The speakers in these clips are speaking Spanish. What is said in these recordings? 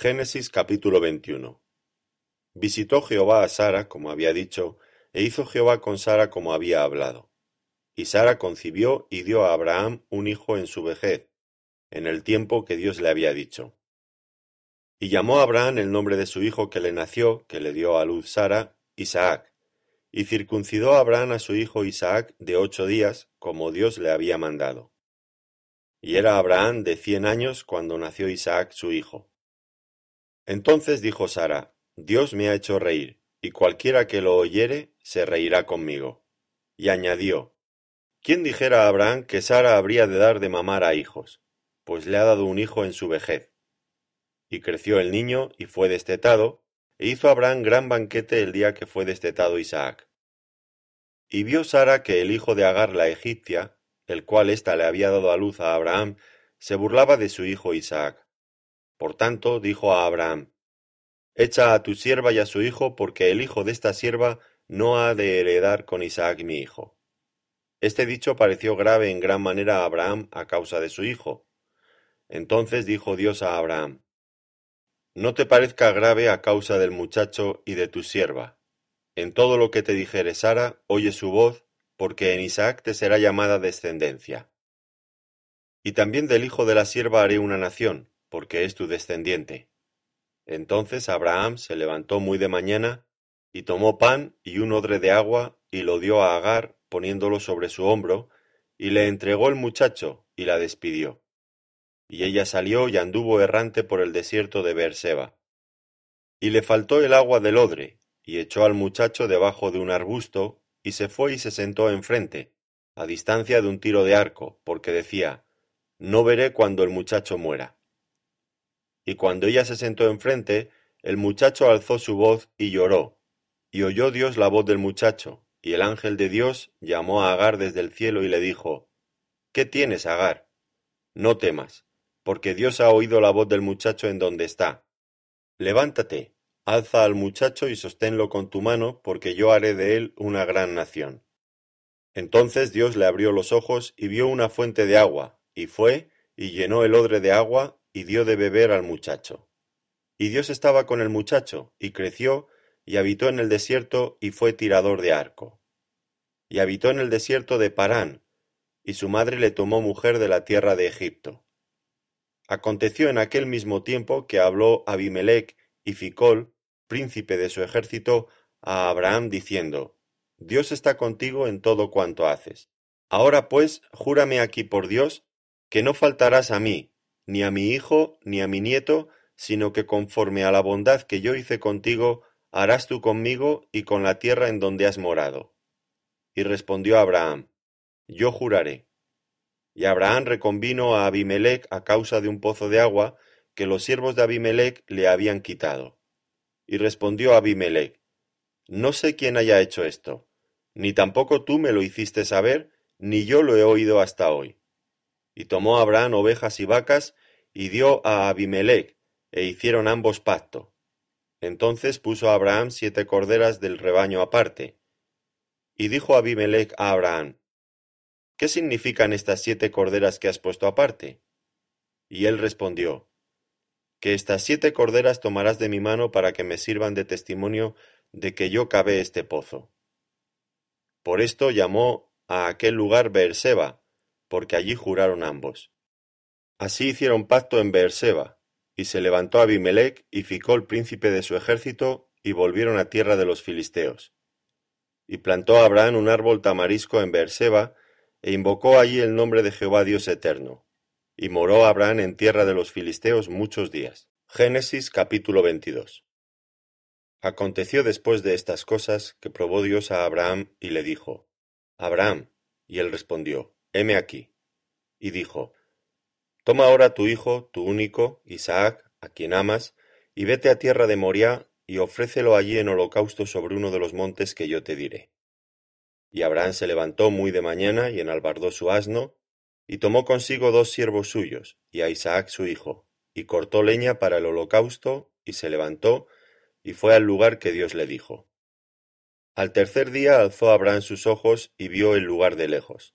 Génesis capítulo 21 Visitó Jehová a Sara, como había dicho, e hizo Jehová con Sara como había hablado. Y Sara concibió y dio a Abraham un hijo en su vejez, en el tiempo que Dios le había dicho. Y llamó a Abraham el nombre de su hijo que le nació, que le dio a luz Sara, Isaac. Y circuncidó a Abraham a su hijo Isaac de ocho días, como Dios le había mandado. Y era Abraham de cien años cuando nació Isaac su hijo. Entonces dijo Sara, Dios me ha hecho reír, y cualquiera que lo oyere se reirá conmigo. Y añadió, ¿quién dijera a Abraham que Sara habría de dar de mamar a hijos? Pues le ha dado un hijo en su vejez. Y creció el niño y fue destetado, e hizo Abraham gran banquete el día que fue destetado Isaac. Y vio Sara que el hijo de Agar la egipcia, el cual ésta le había dado a luz a Abraham, se burlaba de su hijo Isaac. Por tanto dijo a Abraham, Echa a tu sierva y a su hijo, porque el hijo de esta sierva no ha de heredar con Isaac mi hijo. Este dicho pareció grave en gran manera a Abraham a causa de su hijo. Entonces dijo Dios a Abraham, No te parezca grave a causa del muchacho y de tu sierva. En todo lo que te dijere Sara, oye su voz, porque en Isaac te será llamada descendencia. Y también del hijo de la sierva haré una nación, porque es tu descendiente. Entonces Abraham se levantó muy de mañana, y tomó pan y un odre de agua, y lo dio a Agar, poniéndolo sobre su hombro, y le entregó el muchacho, y la despidió. Y ella salió y anduvo errante por el desierto de Beerseba. Y le faltó el agua del odre, y echó al muchacho debajo de un arbusto, y se fue y se sentó enfrente, a distancia de un tiro de arco, porque decía, No veré cuando el muchacho muera. Y cuando ella se sentó enfrente, el muchacho alzó su voz y lloró. Y oyó Dios la voz del muchacho, y el ángel de Dios llamó a Agar desde el cielo y le dijo, ¿Qué tienes, Agar? No temas, porque Dios ha oído la voz del muchacho en donde está. Levántate, alza al muchacho y sosténlo con tu mano, porque yo haré de él una gran nación. Entonces Dios le abrió los ojos y vio una fuente de agua, y fue, y llenó el odre de agua, y dio de beber al muchacho. Y Dios estaba con el muchacho, y creció, y habitó en el desierto, y fue tirador de arco. Y habitó en el desierto de Parán, y su madre le tomó mujer de la tierra de Egipto. Aconteció en aquel mismo tiempo que habló Abimelech y Ficol, príncipe de su ejército, a Abraham diciendo, Dios está contigo en todo cuanto haces. Ahora pues, júrame aquí por Dios, que no faltarás a mí, ni a mi hijo, ni a mi nieto, sino que conforme a la bondad que yo hice contigo, harás tú conmigo y con la tierra en donde has morado. Y respondió Abraham, Yo juraré. Y Abraham reconvino a Abimelech a causa de un pozo de agua que los siervos de Abimelech le habían quitado. Y respondió Abimelech, No sé quién haya hecho esto, ni tampoco tú me lo hiciste saber, ni yo lo he oído hasta hoy. Y tomó Abraham ovejas y vacas, y dio a Abimelech, e hicieron ambos pacto. Entonces puso Abraham siete corderas del rebaño aparte. Y dijo Abimelech a Abraham, ¿Qué significan estas siete corderas que has puesto aparte? Y él respondió, Que estas siete corderas tomarás de mi mano para que me sirvan de testimonio de que yo cavé este pozo. Por esto llamó a aquel lugar Beerseba, porque allí juraron ambos. Así hicieron pacto en Beerseba, y se levantó Abimelech y Ficol príncipe de su ejército, y volvieron a tierra de los filisteos. Y plantó Abraham un árbol tamarisco en Beerseba, e invocó allí el nombre de Jehová Dios eterno. Y moró Abraham en tierra de los filisteos muchos días. Génesis capítulo 22. Aconteció después de estas cosas que probó Dios a Abraham y le dijo, Abraham, y él respondió, heme aquí. Y dijo, Toma ahora tu hijo, tu único, Isaac, a quien amas, y vete a tierra de Moriah, y ofrécelo allí en holocausto sobre uno de los montes que yo te diré. Y Abraham se levantó muy de mañana y enalbardó su asno, y tomó consigo dos siervos suyos, y a Isaac su hijo, y cortó leña para el holocausto, y se levantó, y fue al lugar que Dios le dijo. Al tercer día alzó Abraham sus ojos y vio el lugar de lejos.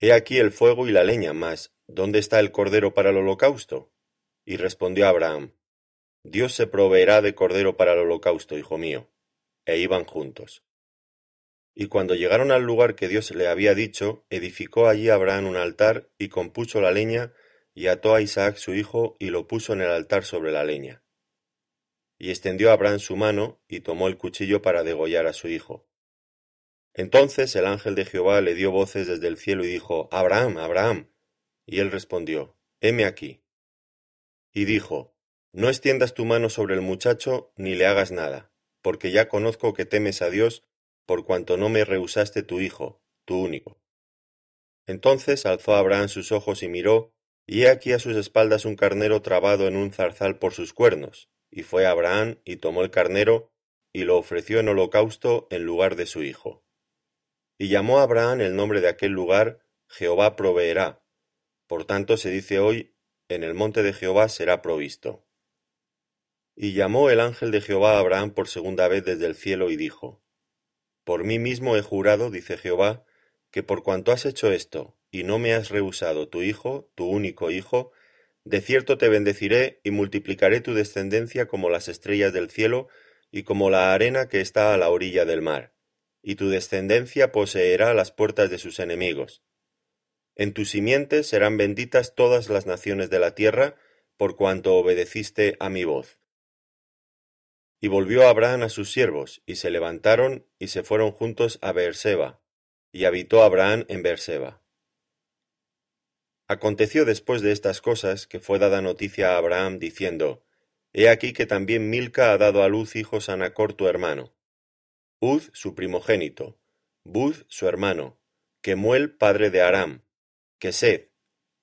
He aquí el fuego y la leña, mas ¿dónde está el cordero para el holocausto? Y respondió Abraham, Dios se proveerá de cordero para el holocausto, hijo mío. E iban juntos. Y cuando llegaron al lugar que Dios le había dicho, edificó allí Abraham un altar, y compuso la leña, y ató a Isaac su hijo, y lo puso en el altar sobre la leña. Y extendió Abraham su mano, y tomó el cuchillo para degollar a su hijo. Entonces el ángel de Jehová le dio voces desde el cielo y dijo, Abraham, Abraham. Y él respondió, heme aquí. Y dijo, No extiendas tu mano sobre el muchacho, ni le hagas nada, porque ya conozco que temes a Dios, por cuanto no me rehusaste tu hijo, tu único. Entonces alzó Abraham sus ojos y miró, y he aquí a sus espaldas un carnero trabado en un zarzal por sus cuernos. Y fue Abraham y tomó el carnero, y lo ofreció en holocausto en lugar de su hijo. Y llamó Abraham el nombre de aquel lugar Jehová proveerá. Por tanto se dice hoy, en el monte de Jehová será provisto. Y llamó el ángel de Jehová a Abraham por segunda vez desde el cielo y dijo, por mí mismo he jurado, dice Jehová, que por cuanto has hecho esto, y no me has rehusado tu hijo, tu único hijo, de cierto te bendeciré y multiplicaré tu descendencia como las estrellas del cielo y como la arena que está a la orilla del mar, y tu descendencia poseerá las puertas de sus enemigos. En tu simiente serán benditas todas las naciones de la tierra, por cuanto obedeciste a mi voz. Y volvió Abraham a sus siervos, y se levantaron, y se fueron juntos a Beerseba, y habitó Abraham en Beerseba. Aconteció después de estas cosas que fue dada noticia a Abraham diciendo, He aquí que también Milca ha dado a luz hijos a Nacor tu hermano, Uz su primogénito, Buz su hermano, Kemuel padre de Aram, Kesed,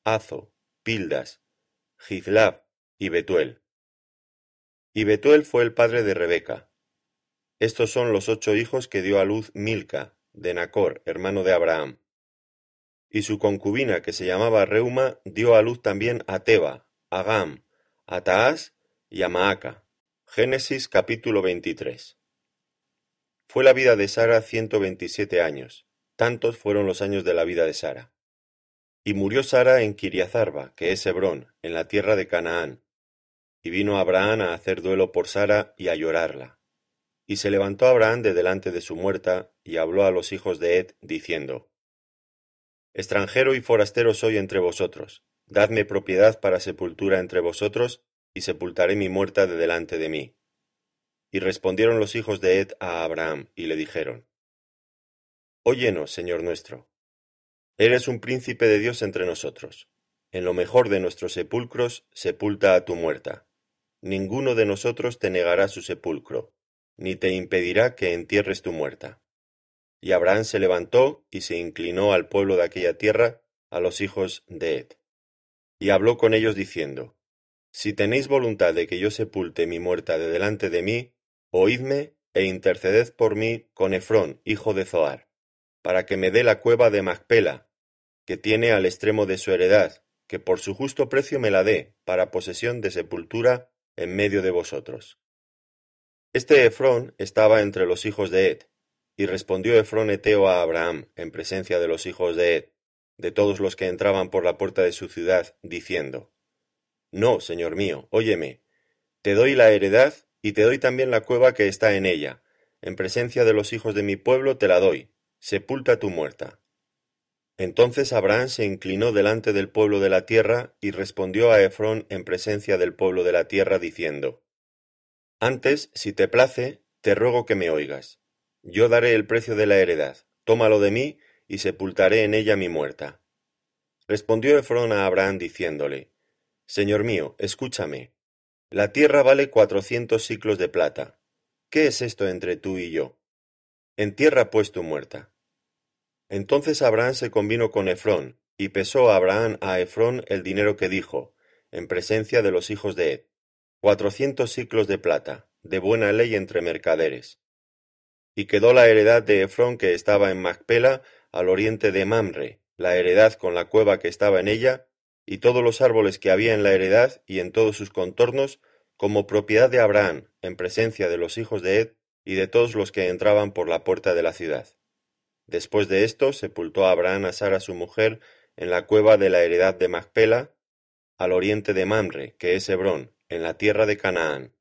Azo, Pildas, Gizlab y Betuel. Y Betuel fue el padre de Rebeca. Estos son los ocho hijos que dio a luz Milca, de Nacor, hermano de Abraham. Y su concubina, que se llamaba Reuma, dio a luz también a Teba, a Gam, a Taás y a Maaca. Génesis capítulo 23. Fue la vida de Sara ciento veintisiete años. Tantos fueron los años de la vida de Sara. Y murió Sara en Kiriazarba, que es Hebrón, en la tierra de Canaán, y vino Abraham a hacer duelo por Sara y a llorarla. Y se levantó Abraham de delante de su muerta, y habló a los hijos de Ed, diciendo, Extranjero y forastero soy entre vosotros, dadme propiedad para sepultura entre vosotros, y sepultaré mi muerta de delante de mí. Y respondieron los hijos de Ed a Abraham, y le dijeron, Óyenos, Señor nuestro. Eres un príncipe de Dios entre nosotros. En lo mejor de nuestros sepulcros, sepulta a tu muerta ninguno de nosotros te negará su sepulcro, ni te impedirá que entierres tu muerta. Y Abraham se levantó y se inclinó al pueblo de aquella tierra, a los hijos de Ed. Y habló con ellos diciendo, Si tenéis voluntad de que yo sepulte mi muerta de delante de mí, oídme e interceded por mí con Efrón, hijo de Zoar, para que me dé la cueva de Macpela, que tiene al extremo de su heredad, que por su justo precio me la dé, para posesión de sepultura en medio de vosotros. Este Efrón estaba entre los hijos de Ed, y respondió Efrón Eteo a Abraham, en presencia de los hijos de Ed, de todos los que entraban por la puerta de su ciudad, diciendo, No, señor mío, óyeme, te doy la heredad y te doy también la cueva que está en ella, en presencia de los hijos de mi pueblo te la doy, sepulta tu muerta. Entonces Abraham se inclinó delante del pueblo de la tierra y respondió a Efrón en presencia del pueblo de la tierra diciendo, Antes, si te place, te ruego que me oigas. Yo daré el precio de la heredad, tómalo de mí y sepultaré en ella mi muerta. Respondió Efrón a Abraham diciéndole, Señor mío, escúchame. La tierra vale cuatrocientos siclos de plata. ¿Qué es esto entre tú y yo? Entierra pues tu muerta. Entonces Abraham se convino con Efrón, y pesó Abraham a Efrón el dinero que dijo, en presencia de los hijos de Ed, cuatrocientos siclos de plata, de buena ley entre mercaderes. Y quedó la heredad de Efrón que estaba en Macpela, al oriente de Mamre, la heredad con la cueva que estaba en ella, y todos los árboles que había en la heredad y en todos sus contornos, como propiedad de Abraham, en presencia de los hijos de Ed y de todos los que entraban por la puerta de la ciudad. Después de esto sepultó Abraham a Sara su mujer en la cueva de la heredad de Macpela, al oriente de Mamre, que es Hebrón, en la tierra de Canaán.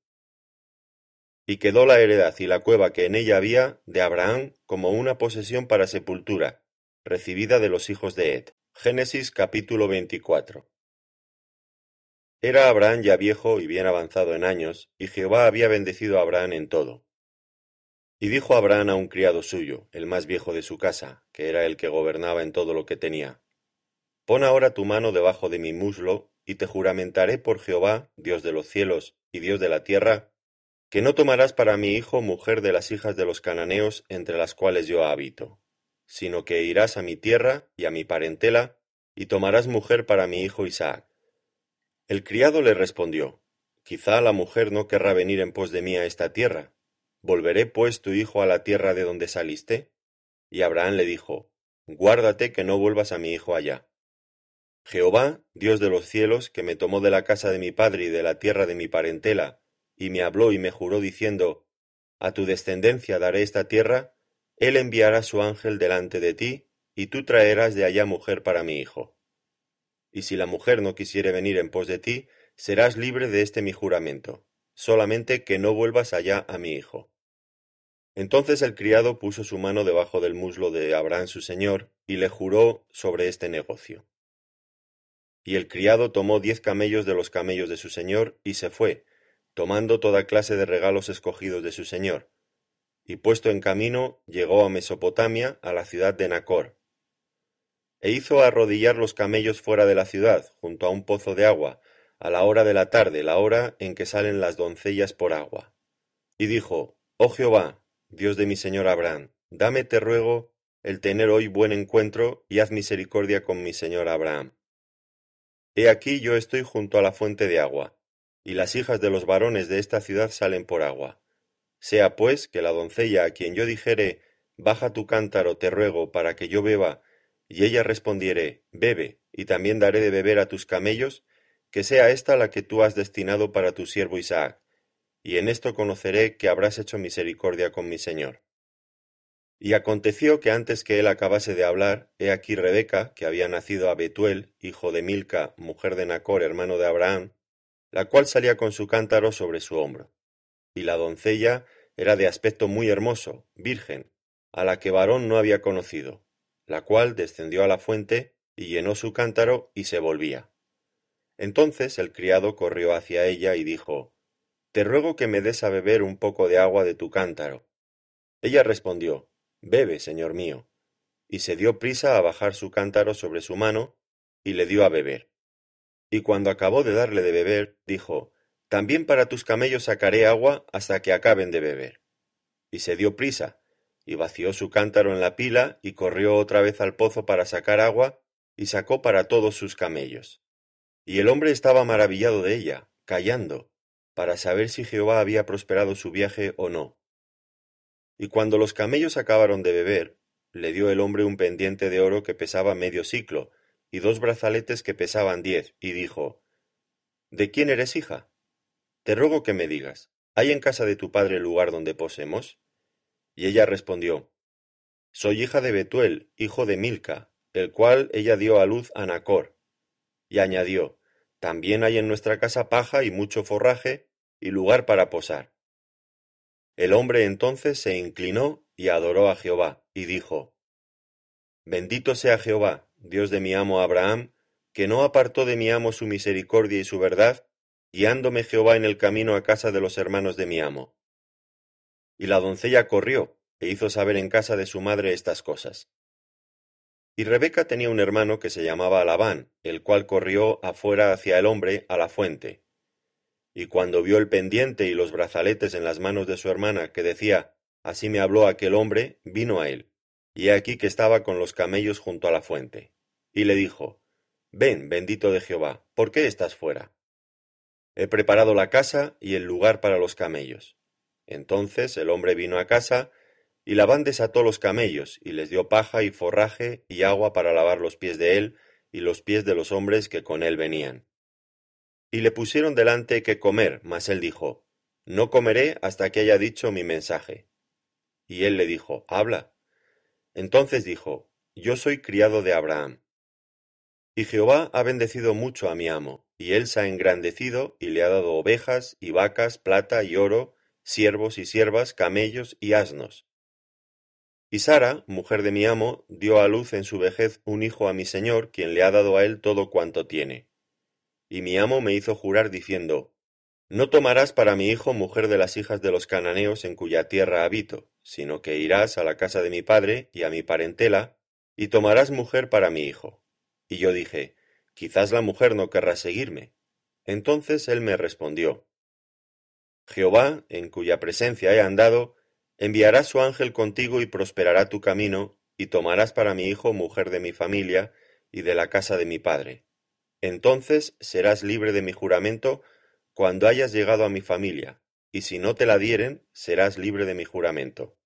Y quedó la heredad y la cueva que en ella había de Abraham como una posesión para sepultura, recibida de los hijos de Ed. Génesis capítulo 24. Era Abraham ya viejo y bien avanzado en años, y Jehová había bendecido a Abraham en todo. Y dijo Abraham a un criado suyo, el más viejo de su casa, que era el que gobernaba en todo lo que tenía, Pon ahora tu mano debajo de mi muslo, y te juramentaré por Jehová, Dios de los cielos y Dios de la tierra, que no tomarás para mi hijo mujer de las hijas de los cananeos entre las cuales yo habito, sino que irás a mi tierra y a mi parentela, y tomarás mujer para mi hijo Isaac. El criado le respondió, Quizá la mujer no querrá venir en pos de mí a esta tierra. ¿Volveré pues tu hijo a la tierra de donde saliste? Y Abraham le dijo, Guárdate que no vuelvas a mi hijo allá. Jehová, Dios de los cielos, que me tomó de la casa de mi padre y de la tierra de mi parentela, y me habló y me juró diciendo, A tu descendencia daré esta tierra, él enviará su ángel delante de ti, y tú traerás de allá mujer para mi hijo. Y si la mujer no quisiere venir en pos de ti, serás libre de este mi juramento, solamente que no vuelvas allá a mi hijo. Entonces el criado puso su mano debajo del muslo de Abraham su señor, y le juró sobre este negocio. Y el criado tomó diez camellos de los camellos de su señor, y se fue, tomando toda clase de regalos escogidos de su señor. Y puesto en camino, llegó a Mesopotamia, a la ciudad de Nacor. E hizo arrodillar los camellos fuera de la ciudad, junto a un pozo de agua, a la hora de la tarde, la hora en que salen las doncellas por agua. Y dijo, Oh Jehová, Dios de mi señor Abraham, dame, te ruego, el tener hoy buen encuentro, y haz misericordia con mi señor Abraham He aquí yo estoy junto a la fuente de agua, y las hijas de los varones de esta ciudad salen por agua. Sea pues que la doncella a quien yo dijere, Baja tu cántaro, te ruego, para que yo beba, y ella respondiere, Bebe, y también daré de beber a tus camellos, que sea esta la que tú has destinado para tu siervo Isaac, y en esto conoceré que habrás hecho misericordia con mi señor. Y aconteció que antes que él acabase de hablar, he aquí Rebeca, que había nacido a Betuel, hijo de Milca, mujer de Nacor, hermano de Abraham, la cual salía con su cántaro sobre su hombro. Y la doncella era de aspecto muy hermoso, virgen, a la que varón no había conocido, la cual descendió a la fuente y llenó su cántaro y se volvía. Entonces el criado corrió hacia ella y dijo, Te ruego que me des a beber un poco de agua de tu cántaro. Ella respondió, Bebe, señor mío. Y se dio prisa a bajar su cántaro sobre su mano, y le dio a beber. Y cuando acabó de darle de beber, dijo, También para tus camellos sacaré agua hasta que acaben de beber. Y se dio prisa, y vació su cántaro en la pila, y corrió otra vez al pozo para sacar agua, y sacó para todos sus camellos. Y el hombre estaba maravillado de ella, callando, para saber si Jehová había prosperado su viaje o no. Y cuando los camellos acabaron de beber, le dio el hombre un pendiente de oro que pesaba medio siclo, y dos brazaletes que pesaban diez, y dijo, ¿De quién eres hija? Te ruego que me digas, ¿hay en casa de tu padre lugar donde posemos? Y ella respondió, Soy hija de Betuel, hijo de Milca, el cual ella dio a luz a Nacor. Y añadió, También hay en nuestra casa paja y mucho forraje, y lugar para posar. El hombre entonces se inclinó y adoró a Jehová, y dijo, Bendito sea Jehová, Dios de mi amo Abraham, que no apartó de mi amo su misericordia y su verdad, guiándome Jehová en el camino a casa de los hermanos de mi amo. Y la doncella corrió, e hizo saber en casa de su madre estas cosas. Y Rebeca tenía un hermano que se llamaba Labán, el cual corrió afuera hacia el hombre a la fuente, y cuando vio el pendiente y los brazaletes en las manos de su hermana, que decía, Así me habló aquel hombre, vino a él, y he aquí que estaba con los camellos junto a la fuente. Y le dijo, Ven, bendito de Jehová, ¿por qué estás fuera? He preparado la casa y el lugar para los camellos. Entonces el hombre vino a casa, y Labán desató los camellos, y les dio paja y forraje y agua para lavar los pies de él y los pies de los hombres que con él venían. Y le pusieron delante que comer, mas él dijo, No comeré hasta que haya dicho mi mensaje. Y él le dijo, Habla. Entonces dijo, Yo soy criado de Abraham. Y Jehová ha bendecido mucho a mi amo, y él se ha engrandecido, y le ha dado ovejas, y vacas, plata y oro, siervos y siervas, camellos y asnos. Y Sara, mujer de mi amo, dio a luz en su vejez un hijo a mi señor, quien le ha dado a él todo cuanto tiene. Y mi amo me hizo jurar diciendo, No tomarás para mi hijo mujer de las hijas de los cananeos en cuya tierra habito, sino que irás a la casa de mi padre y a mi parentela, y tomarás mujer para mi hijo. Y yo dije, Quizás la mujer no querrá seguirme. Entonces él me respondió, Jehová, en cuya presencia he andado, enviará su ángel contigo y prosperará tu camino, y tomarás para mi hijo mujer de mi familia y de la casa de mi padre. Entonces serás libre de mi juramento cuando hayas llegado a mi familia, y si no te la dieren, serás libre de mi juramento.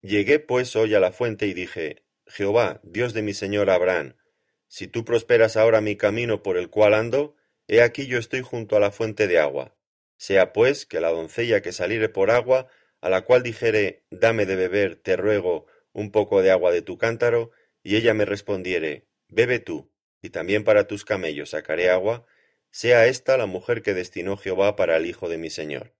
Llegué pues hoy a la fuente y dije, Jehová, Dios de mi señor Abraham, si tú prosperas ahora mi camino por el cual ando, he aquí yo estoy junto a la fuente de agua. Sea pues que la doncella que saliere por agua, a la cual dijere, dame de beber, te ruego, un poco de agua de tu cántaro, y ella me respondiere, bebe tú, y también para tus camellos sacaré agua, sea esta la mujer que destinó Jehová para el hijo de mi señor.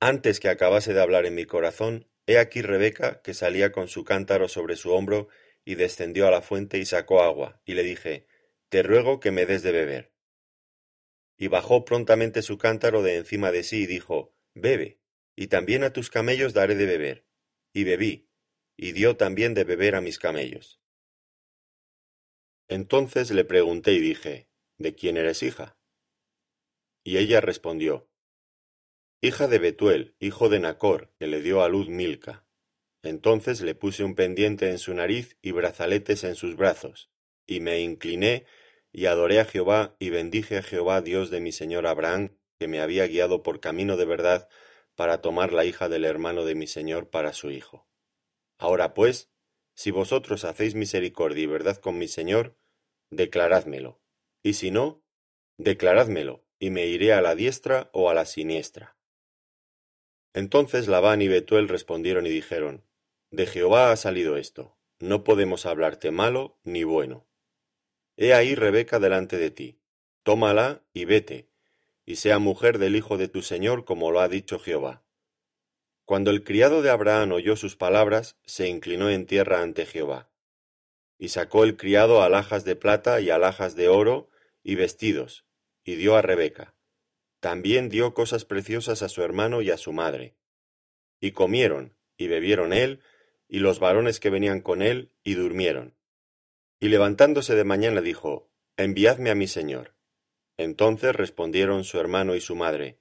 Antes que acabase de hablar en mi corazón, he aquí Rebeca, que salía con su cántaro sobre su hombro, y descendió a la fuente y sacó agua, y le dije, Te ruego que me des de beber. Y bajó prontamente su cántaro de encima de sí y dijo, Bebe, y también a tus camellos daré de beber. Y bebí, y dio también de beber a mis camellos. Entonces le pregunté y dije, ¿De quién eres hija? Y ella respondió, Hija de Betuel, hijo de Nacor, que le dio a luz Milca. Entonces le puse un pendiente en su nariz y brazaletes en sus brazos, y me incliné y adoré a Jehová y bendije a Jehová Dios de mi señor Abraham, que me había guiado por camino de verdad para tomar la hija del hermano de mi señor para su hijo. Ahora pues, si vosotros hacéis misericordia y verdad con mi señor, declarádmelo, y si no, declarádmelo, y me iré a la diestra o a la siniestra. Entonces Labán y Betuel respondieron y dijeron, de Jehová ha salido esto, no podemos hablarte malo ni bueno. He ahí Rebeca delante de ti, tómala y vete, y sea mujer del hijo de tu señor como lo ha dicho Jehová. Cuando el criado de Abraham oyó sus palabras, se inclinó en tierra ante Jehová. Y sacó el criado alhajas de plata y alhajas de oro y vestidos, y dio a Rebeca. También dio cosas preciosas a su hermano y a su madre. Y comieron, y bebieron él y los varones que venían con él, y durmieron. Y levantándose de mañana dijo, Enviadme a mi señor. Entonces respondieron su hermano y su madre,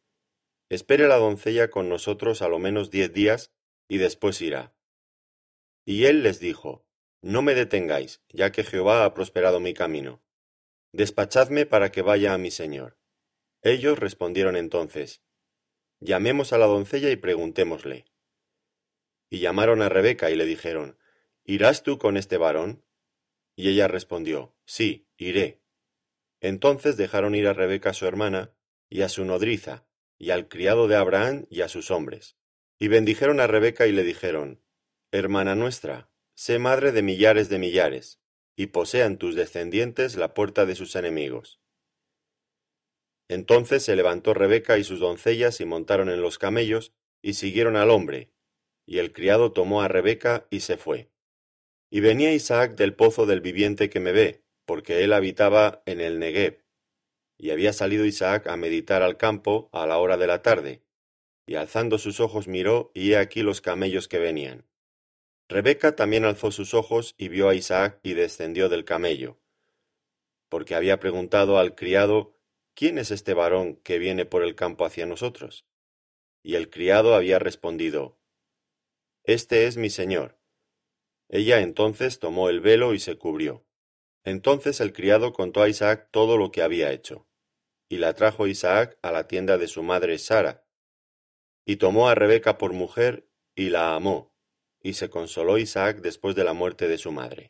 Espere la doncella con nosotros a lo menos diez días, y después irá. Y él les dijo, No me detengáis, ya que Jehová ha prosperado mi camino. Despachadme para que vaya a mi señor. Ellos respondieron entonces, Llamemos a la doncella y preguntémosle. Y llamaron a Rebeca y le dijeron, ¿Irás tú con este varón? Y ella respondió, Sí, iré. Entonces dejaron ir a Rebeca su hermana, y a su nodriza, y al criado de Abraham y a sus hombres. Y bendijeron a Rebeca y le dijeron, Hermana nuestra, sé madre de millares de millares, y posean tus descendientes la puerta de sus enemigos. Entonces se levantó Rebeca y sus doncellas y montaron en los camellos, y siguieron al hombre, y el criado tomó a Rebeca y se fue. Y venía Isaac del pozo del viviente que me ve, porque él habitaba en el Negev. Y había salido Isaac a meditar al campo a la hora de la tarde, y alzando sus ojos miró, y he aquí los camellos que venían. Rebeca también alzó sus ojos y vio a Isaac y descendió del camello, porque había preguntado al criado, ¿quién es este varón que viene por el campo hacia nosotros? Y el criado había respondido, este es mi señor. Ella entonces tomó el velo y se cubrió. Entonces el criado contó a Isaac todo lo que había hecho. Y la trajo Isaac a la tienda de su madre Sara. Y tomó á Rebeca por mujer, y la amó, y se consoló Isaac después de la muerte de su madre.